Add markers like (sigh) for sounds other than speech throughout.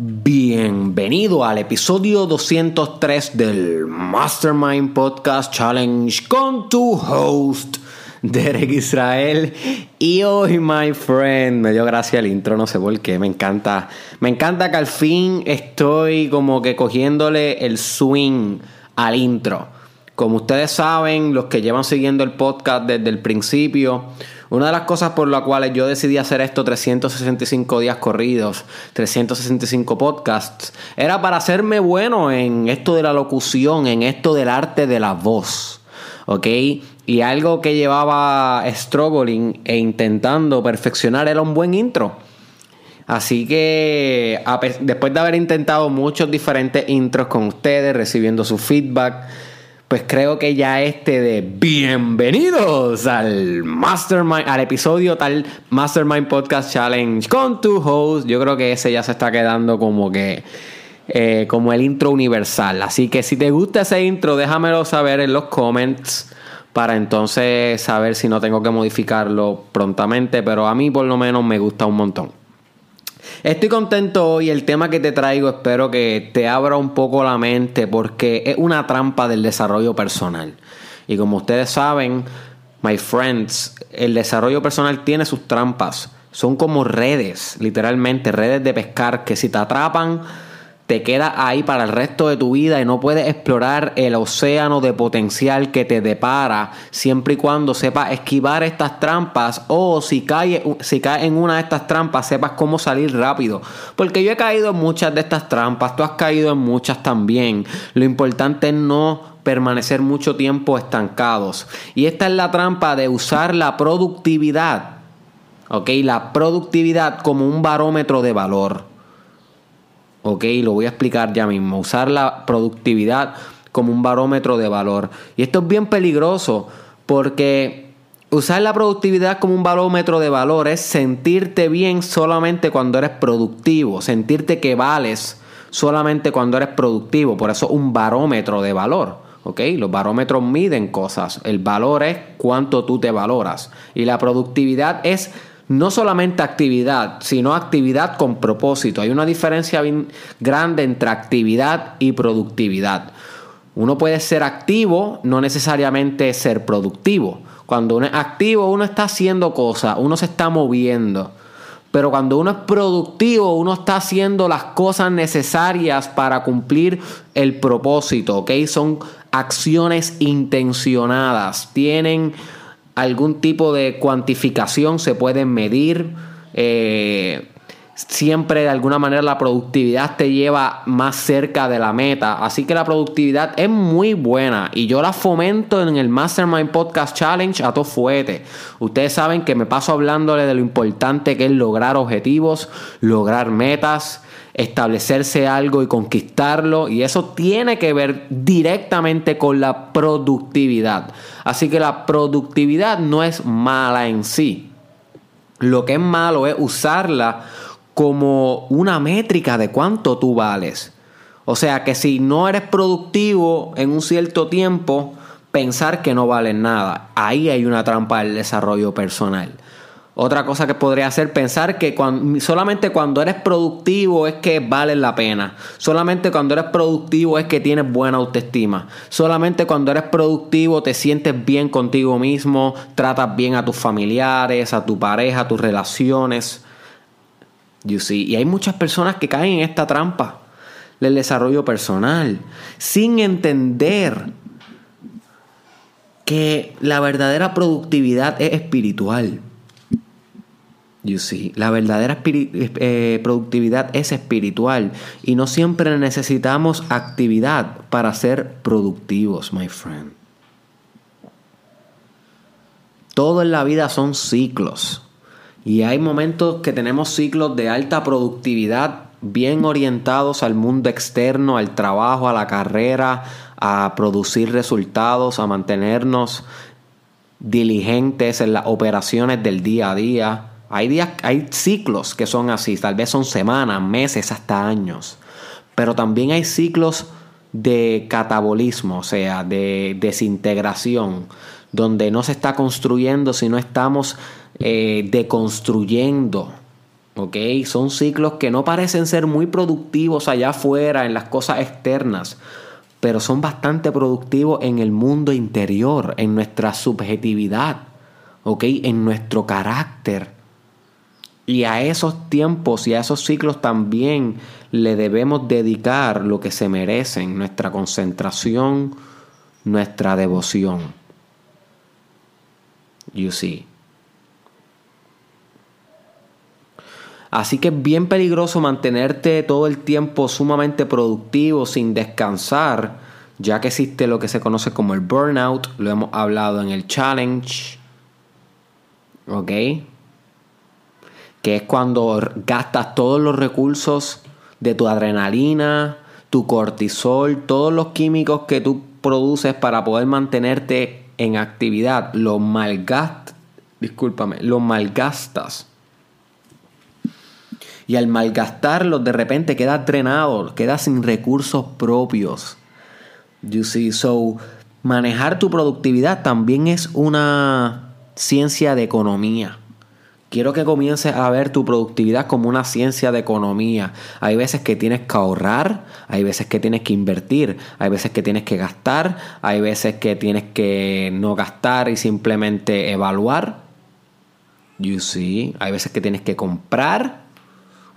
Bienvenido al episodio 203 del Mastermind Podcast Challenge con tu host Derek Israel. Y hoy my friend me dio gracia el intro no sé por qué me encanta me encanta que al fin estoy como que cogiéndole el swing al intro como ustedes saben los que llevan siguiendo el podcast desde el principio una de las cosas por las cuales yo decidí hacer esto 365 días corridos, 365 podcasts, era para hacerme bueno en esto de la locución, en esto del arte de la voz. ¿Ok? Y algo que llevaba struggling e intentando perfeccionar era un buen intro. Así que después de haber intentado muchos diferentes intros con ustedes, recibiendo su feedback, pues creo que ya este de bienvenidos al Mastermind, al episodio tal Mastermind Podcast Challenge con tu host, yo creo que ese ya se está quedando como que eh, como el intro universal. Así que si te gusta ese intro, déjamelo saber en los comments para entonces saber si no tengo que modificarlo prontamente, pero a mí por lo menos me gusta un montón. Estoy contento hoy, el tema que te traigo espero que te abra un poco la mente porque es una trampa del desarrollo personal. Y como ustedes saben, my friends, el desarrollo personal tiene sus trampas. Son como redes, literalmente, redes de pescar que si te atrapan te quedas ahí para el resto de tu vida y no puedes explorar el océano de potencial que te depara siempre y cuando sepas esquivar estas trampas o si caes si cae en una de estas trampas sepas cómo salir rápido. Porque yo he caído en muchas de estas trampas, tú has caído en muchas también. Lo importante es no permanecer mucho tiempo estancados. Y esta es la trampa de usar la productividad. ¿Ok? La productividad como un barómetro de valor. ¿Ok? Lo voy a explicar ya mismo. Usar la productividad como un barómetro de valor. Y esto es bien peligroso porque usar la productividad como un barómetro de valor es sentirte bien solamente cuando eres productivo, sentirte que vales solamente cuando eres productivo. Por eso un barómetro de valor. ¿ok? Los barómetros miden cosas. El valor es cuánto tú te valoras. Y la productividad es no solamente actividad, sino actividad con propósito. Hay una diferencia bien grande entre actividad y productividad. Uno puede ser activo, no necesariamente ser productivo. Cuando uno es activo, uno está haciendo cosas, uno se está moviendo. Pero cuando uno es productivo, uno está haciendo las cosas necesarias para cumplir el propósito, ¿ok? Son acciones intencionadas, tienen algún tipo de cuantificación, se pueden medir. Eh, siempre de alguna manera la productividad te lleva más cerca de la meta. Así que la productividad es muy buena y yo la fomento en el Mastermind Podcast Challenge a todo fuete. Ustedes saben que me paso hablándole de lo importante que es lograr objetivos, lograr metas establecerse algo y conquistarlo y eso tiene que ver directamente con la productividad. Así que la productividad no es mala en sí. Lo que es malo es usarla como una métrica de cuánto tú vales. O sea que si no eres productivo en un cierto tiempo, pensar que no vales nada. Ahí hay una trampa del desarrollo personal. Otra cosa que podría hacer pensar que solamente cuando eres productivo es que vale la pena. Solamente cuando eres productivo es que tienes buena autoestima. Solamente cuando eres productivo te sientes bien contigo mismo, tratas bien a tus familiares, a tu pareja, a tus relaciones. You see? Y hay muchas personas que caen en esta trampa del desarrollo personal sin entender que la verdadera productividad es espiritual. You see. La verdadera eh, productividad es espiritual y no siempre necesitamos actividad para ser productivos, my friend. Todo en la vida son ciclos y hay momentos que tenemos ciclos de alta productividad bien orientados al mundo externo, al trabajo, a la carrera, a producir resultados, a mantenernos diligentes en las operaciones del día a día hay días, hay ciclos que son así, tal vez son semanas, meses, hasta años. Pero también hay ciclos de catabolismo, o sea, de desintegración, donde no se está construyendo, sino estamos eh, deconstruyendo. Son ciclos que no parecen ser muy productivos allá afuera en las cosas externas, pero son bastante productivos en el mundo interior, en nuestra subjetividad, ¿ok? En nuestro carácter. Y a esos tiempos y a esos ciclos también le debemos dedicar lo que se merecen, nuestra concentración, nuestra devoción. You see. Así que es bien peligroso mantenerte todo el tiempo sumamente productivo sin descansar, ya que existe lo que se conoce como el burnout, lo hemos hablado en el challenge, ¿ok? Es cuando gastas todos los recursos de tu adrenalina, tu cortisol, todos los químicos que tú produces para poder mantenerte en actividad, los malgastas, discúlpame, los malgastas y al malgastarlos, de repente quedas drenado, quedas sin recursos propios. You see, so manejar tu productividad también es una ciencia de economía. Quiero que comiences a ver tu productividad como una ciencia de economía. Hay veces que tienes que ahorrar, hay veces que tienes que invertir, hay veces que tienes que gastar, hay veces que tienes que no gastar y simplemente evaluar. You see, hay veces que tienes que comprar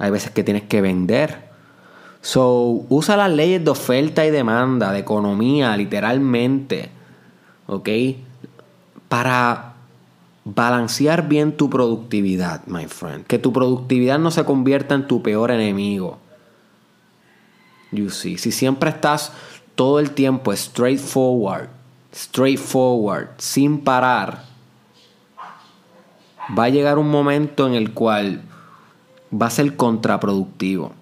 hay veces que tienes que vender. So, usa las leyes de oferta y demanda, de economía, literalmente. ¿Ok? Para balancear bien tu productividad, my friend. Que tu productividad no se convierta en tu peor enemigo. You see. Si siempre estás todo el tiempo straightforward, straightforward, sin parar, va a llegar un momento en el cual va a ser contraproductivo.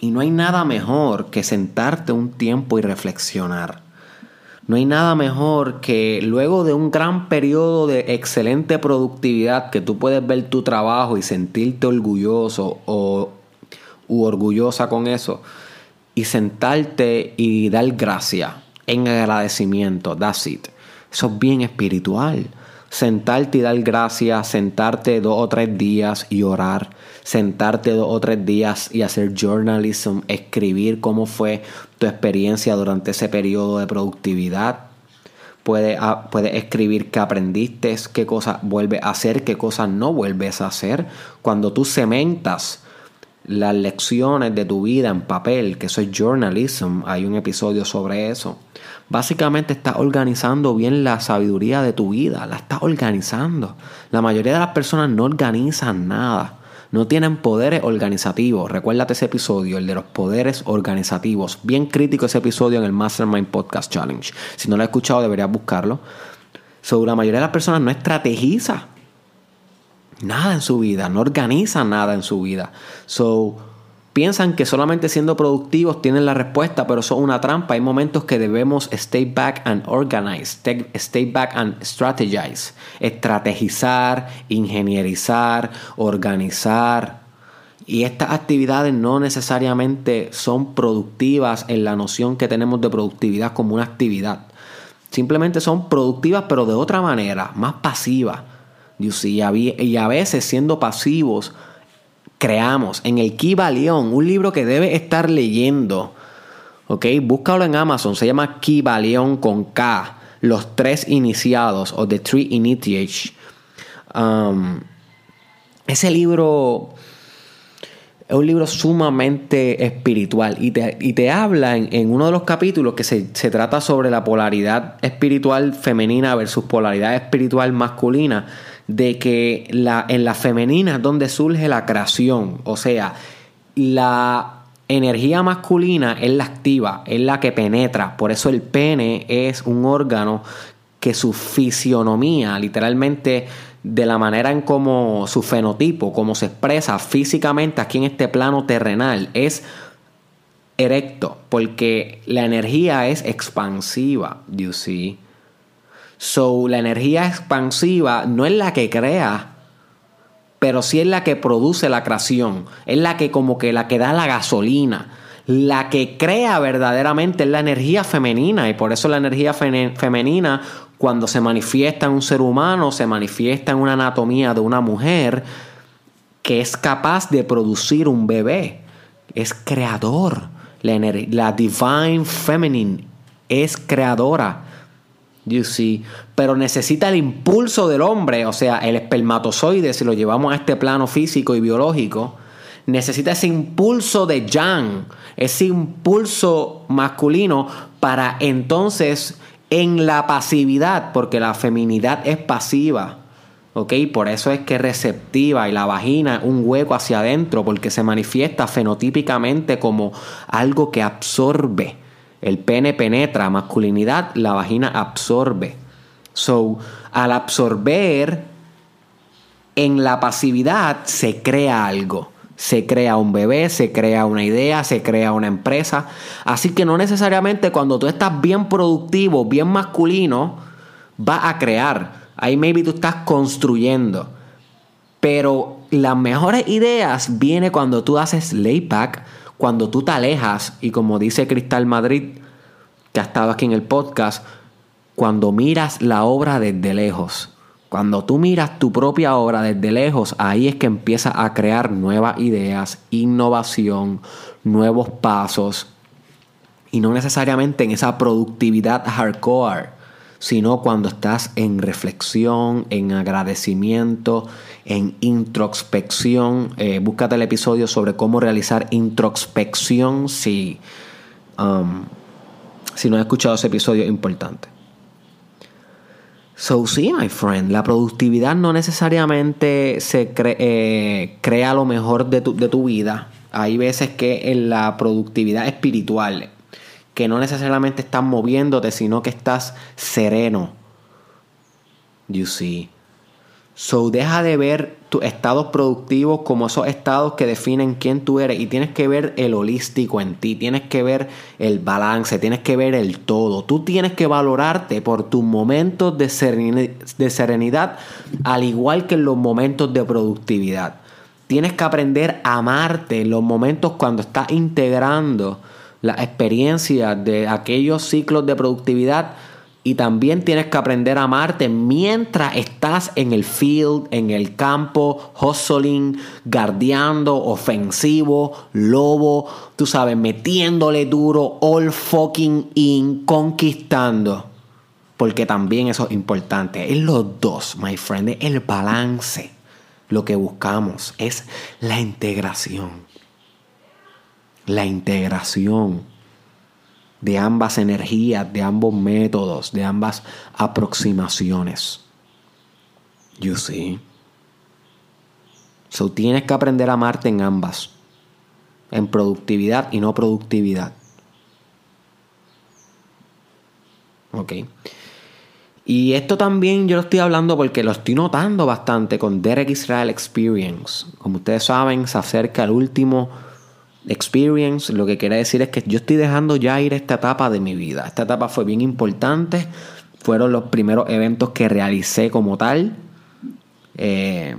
Y no hay nada mejor que sentarte un tiempo y reflexionar. No hay nada mejor que luego de un gran periodo de excelente productividad que tú puedes ver tu trabajo y sentirte orgulloso o u orgullosa con eso y sentarte y dar gracias en agradecimiento. That's it. Eso es bien espiritual sentarte y dar gracias, sentarte dos o tres días y orar, sentarte dos o tres días y hacer journalism, escribir cómo fue tu experiencia durante ese periodo de productividad. Puedes, ah, escribir qué aprendiste, qué cosas vuelves a hacer, qué cosas no vuelves a hacer. Cuando tú cementas las lecciones de tu vida en papel, que eso es journalism, hay un episodio sobre eso. Básicamente estás organizando bien la sabiduría de tu vida, la estás organizando. La mayoría de las personas no organizan nada, no tienen poderes organizativos. Recuérdate ese episodio, el de los poderes organizativos. Bien crítico ese episodio en el Mastermind Podcast Challenge. Si no lo has escuchado, deberías buscarlo. Sobre la mayoría de las personas no estrategiza nada en su vida, no organizan nada en su vida. So, Piensan que solamente siendo productivos tienen la respuesta, pero es una trampa. Hay momentos que debemos stay back and organize, stay back and strategize, estrategizar, ingenierizar, organizar. Y estas actividades no necesariamente son productivas en la noción que tenemos de productividad como una actividad. Simplemente son productivas pero de otra manera, más pasiva. Y a veces siendo pasivos creamos en el Kibalión, un libro que debe estar leyendo. ¿Ok? Búscalo en Amazon, se llama Kibalión con K, los tres iniciados o The Three Initiates. Um, ese libro es un libro sumamente espiritual y te, habla en, uno de los capítulos que se, se, trata sobre la polaridad espiritual femenina versus polaridad espiritual masculina de que la, en la femenina es donde surge la creación. O sea, la energía masculina es la activa, es la que penetra. Por eso el pene es un órgano que su fisionomía, literalmente de la manera en como su fenotipo, como se expresa físicamente aquí en este plano terrenal, es erecto, porque la energía es expansiva, you see. So, la energía expansiva no es la que crea, pero sí es la que produce la creación. Es la que como que la que da la gasolina. La que crea verdaderamente es la energía femenina y por eso la energía femenina cuando se manifiesta en un ser humano, se manifiesta en una anatomía de una mujer, que es capaz de producir un bebé. Es creador. La, la Divine Feminine es creadora. You see. Pero necesita el impulso del hombre, o sea, el espermatozoide, si lo llevamos a este plano físico y biológico, necesita ese impulso de Yang, ese impulso masculino para entonces en la pasividad, porque la feminidad es pasiva. ¿ok? Por eso es que es receptiva y la vagina un hueco hacia adentro porque se manifiesta fenotípicamente como algo que absorbe. El pene penetra masculinidad, la vagina absorbe. So, al absorber en la pasividad se crea algo. Se crea un bebé, se crea una idea, se crea una empresa. Así que no necesariamente cuando tú estás bien productivo, bien masculino, va a crear Ahí maybe tú estás construyendo. Pero las mejores ideas vienen cuando tú haces layback, cuando tú te alejas y como dice Cristal Madrid, que ha estado aquí en el podcast, cuando miras la obra desde lejos. Cuando tú miras tu propia obra desde lejos, ahí es que empiezas a crear nuevas ideas, innovación, nuevos pasos. Y no necesariamente en esa productividad hardcore sino cuando estás en reflexión, en agradecimiento, en introspección. Eh, búscate el episodio sobre cómo realizar introspección si, um, si no has escuchado ese episodio importante. So, sí, my friend, la productividad no necesariamente se eh, crea lo mejor de tu, de tu vida. Hay veces que en la productividad espiritual, que no necesariamente estás moviéndote, sino que estás sereno. You see. So deja de ver tus estados productivos como esos estados que definen quién tú eres y tienes que ver el holístico en ti, tienes que ver el balance, tienes que ver el todo. Tú tienes que valorarte por tus momentos de serenidad, al igual que en los momentos de productividad. Tienes que aprender a amarte en los momentos cuando estás integrando la experiencia de aquellos ciclos de productividad y también tienes que aprender a amarte mientras estás en el field, en el campo, hustling, guardiando, ofensivo, lobo, tú sabes, metiéndole duro, all fucking in, conquistando. Porque también eso es importante. Es los dos, my friend, es el balance. Lo que buscamos es la integración la integración de ambas energías, de ambos métodos, de ambas aproximaciones. You see. So tienes que aprender a amarte en ambas. En productividad y no productividad. Ok. Y esto también yo lo estoy hablando porque lo estoy notando bastante con Derek Israel Experience. Como ustedes saben, se acerca el último experience, lo que quiere decir es que yo estoy dejando ya ir esta etapa de mi vida. Esta etapa fue bien importante, fueron los primeros eventos que realicé como tal eh,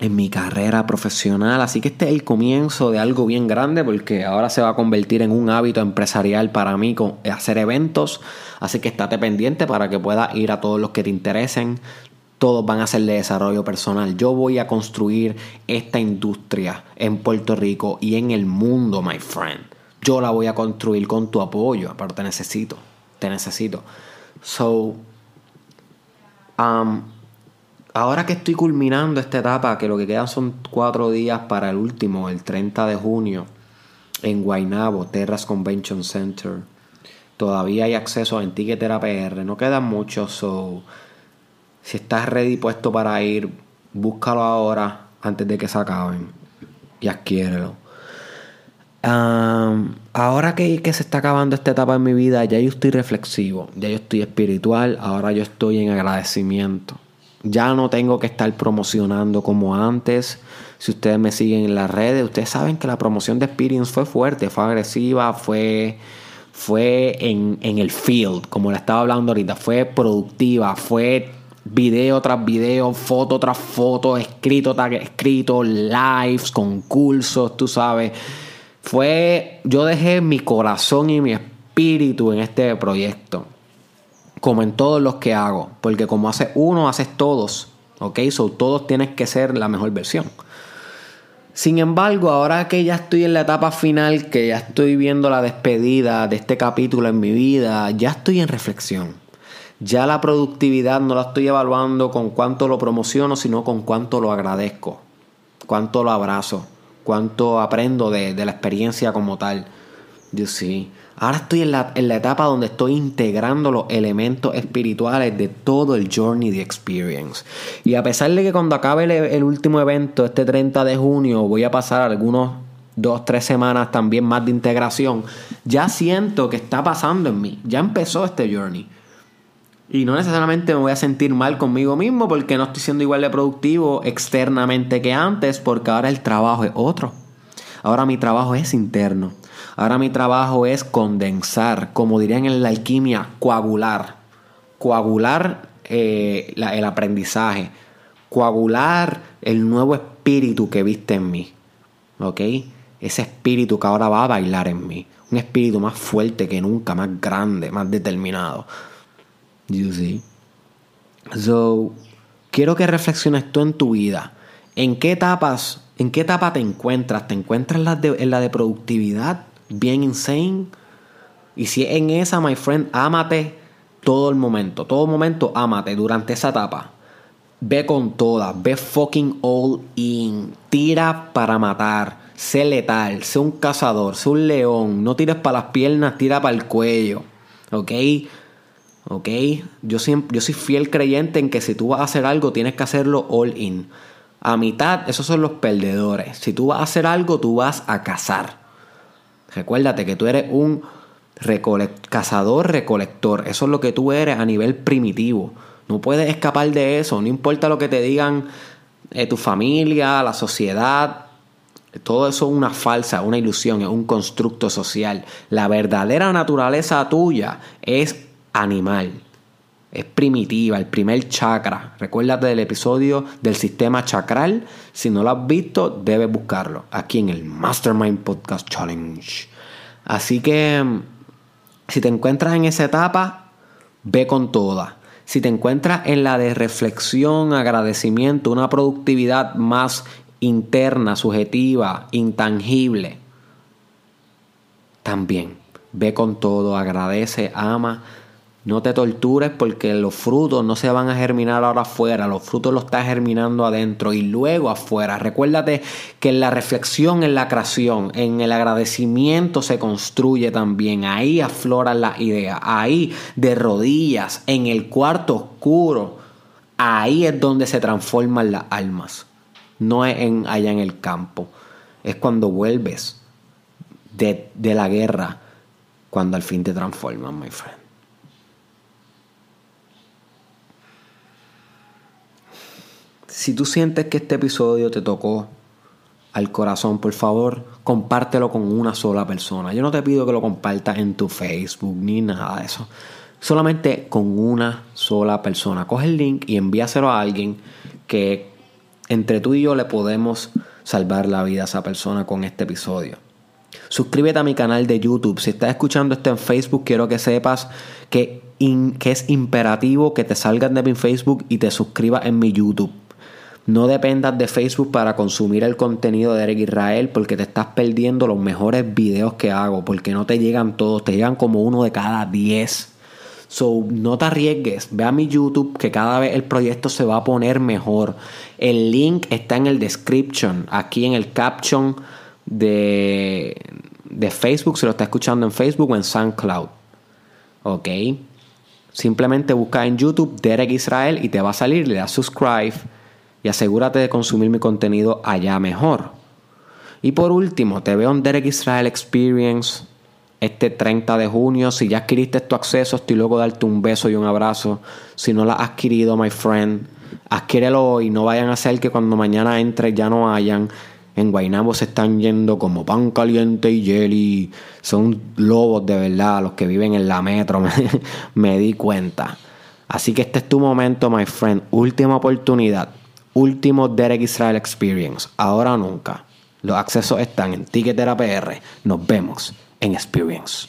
en mi carrera profesional, así que este es el comienzo de algo bien grande porque ahora se va a convertir en un hábito empresarial para mí con hacer eventos, así que estate pendiente para que puedas ir a todos los que te interesen todos van a ser de desarrollo personal. Yo voy a construir esta industria en Puerto Rico y en el mundo, my friend. Yo la voy a construir con tu apoyo, pero te necesito, te necesito. So, um, ahora que estoy culminando esta etapa, que lo que quedan son cuatro días para el último, el 30 de junio, en Guaynabo, Terras Convention Center. Todavía hay acceso en Ticketera PR, no quedan muchos, so si estás ready puesto para ir, búscalo ahora antes de que se acaben y adquiérelo. ahora que, que, se está acabando esta etapa en mi vida, ya yo estoy reflexivo, ya yo estoy espiritual, ahora yo estoy en agradecimiento. Ya no tengo que estar promocionando como antes. Si ustedes me siguen en las redes, ustedes saben que la promoción de Experience fue fuerte, fue agresiva, fue, fue en, en el field, como le estaba hablando ahorita, fue productiva, fue video tras video, foto tras foto, escrito tras escrito, lives, concursos, tú sabes. Fue, yo dejé mi corazón y mi espíritu en este proyecto, como en todos los que hago, porque como haces uno, haces todos, ¿ok? So todos tienen que ser la mejor versión. Sin embargo, ahora que ya estoy en la etapa final, que ya estoy viendo la despedida de este capítulo en mi vida, ya estoy en reflexión. Ya la productividad no la estoy evaluando con cuánto lo promociono, sino con cuánto lo agradezco, cuánto lo abrazo, cuánto aprendo de, la experiencia como tal. Yo sí. Ahora estoy en la, etapa donde estoy integrando los elementos espirituales de todo el Journey the Experience. Y a pesar de que cuando acabe el, último evento, este 30 de junio, voy a pasar algunos dos, tres semanas también más de integración, ya siento que está pasando en mí. Ya empezó este Journey. Y no necesariamente me voy a sentir mal conmigo mismo porque no estoy siendo igual de productivo externamente que antes, porque ahora el trabajo es otro. Ahora mi trabajo es interno. Ahora mi trabajo es condensar, como dirían en la alquimia, coagular. Coagular eh, el aprendizaje. Coagular el nuevo espíritu que viste en mí. ¿Ok? Ese espíritu que ahora va a bailar en mí. Un espíritu más fuerte que nunca, más grande, más determinado. You see? So, quiero que reflexiones tú en tu vida. ¿En qué etapas, en qué etapa te encuentras? ¿Te encuentras en la de productividad? bien insane. Y si es en esa, my friend, ámate todo el momento. Todo momento, ámate durante esa etapa. Ve con todas, ve fucking all in. Tira para matar. Sé letal, sé un cazador, sé un león. No tires para las piernas, tira para el cuello. ¿Ok? ¿Ok? Yo, siempre, yo soy fiel creyente en que si tú vas a hacer algo, tienes que hacerlo all in. A mitad, esos son los perdedores. Si tú vas a hacer algo, tú vas a cazar. Recuérdate que tú eres un cazador recolector. Eso es lo que tú eres a nivel primitivo. No puedes escapar de eso. No importa lo que te digan eh, tu familia, la sociedad. Todo eso es una falsa, una ilusión, es un constructo social. La verdadera naturaleza tuya es animal. Es primitiva, el primer chakra. Recuérdate del episodio del sistema chakral. Si no lo has visto, debes buscarlo. Aquí en el Mastermind Podcast Challenge. Así que, si te encuentras en esa etapa, ve con toda. Si te encuentras en la de reflexión, agradecimiento, una productividad más interna, subjetiva, intangible, también ve con todo, agradece, ama no te tortures porque los frutos no se van a germinar ahora afuera, los frutos los estás germinando adentro y luego afuera. Recuérdate que en la reflexión, en la creación, en el agradecimiento se construye también. Ahí afloran las ideas, ahí de rodillas, en el cuarto oscuro, ahí es donde se transforman las almas. No es en, allá en el campo. Es cuando vuelves de, de la guerra, cuando al fin te transforman, my friend. Si tú sientes que este episodio te tocó al corazón, por favor, compártelo con una sola persona. Yo no te pido que lo compartas en tu Facebook ni nada de eso. Solamente con una sola persona. Coge el link y envíaselo a alguien que entre tú y yo le podemos salvar la vida a esa persona con este episodio. Suscríbete a mi canal de YouTube. Si estás escuchando esto en Facebook, quiero que sepas que, es imperativo que te salgas de mi Facebook y te suscribas en mi YouTube. No dependas de Facebook para consumir el contenido de Eric Israel porque te estás perdiendo los mejores videos que hago, porque no te llegan todos, te llegan como uno de cada 10. So, no te arriesgues, ve a mi YouTube que cada vez el proyecto se va a poner mejor. El link está en el description, aquí en el caption de, de Facebook, se lo está escuchando en Facebook o en SoundCloud. Ok. Simplemente busca en YouTube Derek Israel y te va a salir, le das subscribe y asegúrate de consumir mi contenido allá mejor. Y por último, te veo en Derek Israel Experience este 30 de junio. Si ya adquiriste tu acceso, estoy luego de darte un beso y un abrazo. Si no lo has adquirido, my friend, adquiérelo hoy. No vayan a hacer que cuando mañana entre ya no hayan. En Guaynabo se están yendo como pan caliente y jelly. Son lobos de verdad los que viven en la metro. (laughs) me di cuenta. Así que este es tu momento, my friend. Última oportunidad último Derek Israel Experience. Ahora nunca. Los accesos están en Ticketera PR. Nos vemos en Experience.